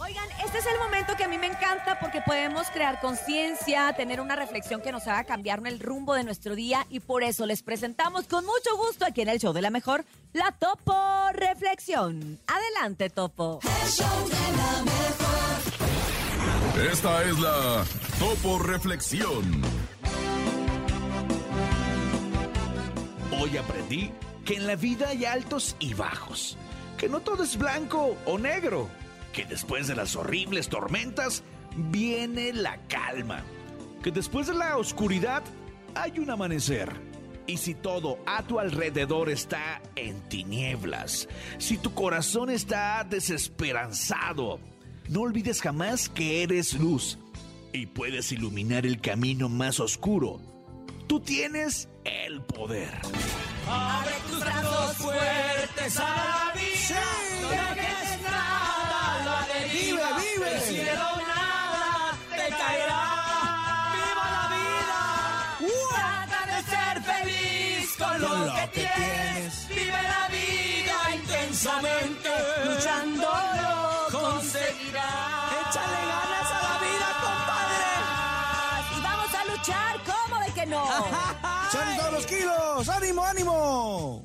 Oigan, este es el momento que a mí me encanta porque podemos crear conciencia, tener una reflexión que nos haga cambiar el rumbo de nuestro día y por eso les presentamos con mucho gusto aquí en el show de la mejor la Topo Reflexión. Adelante, Topo. Esta es la Topo Reflexión. Hoy aprendí que en la vida hay altos y bajos, que no todo es blanco o negro, que después de las horribles tormentas viene la calma, que después de la oscuridad hay un amanecer. Y si todo a tu alrededor está en tinieblas, si tu corazón está desesperanzado, no olvides jamás que eres luz y puedes iluminar el camino más oscuro. Tú tienes el poder. Abre Trata de ser feliz con lo, lo que, que tienes. tienes. Vive la vida intensamente. Luchando lo conseguirás. Échale ganas a la vida, Y vamos a luchar, ¿cómo de que no? ¡Son todos los kilos! ¡Ánimo, ánimo!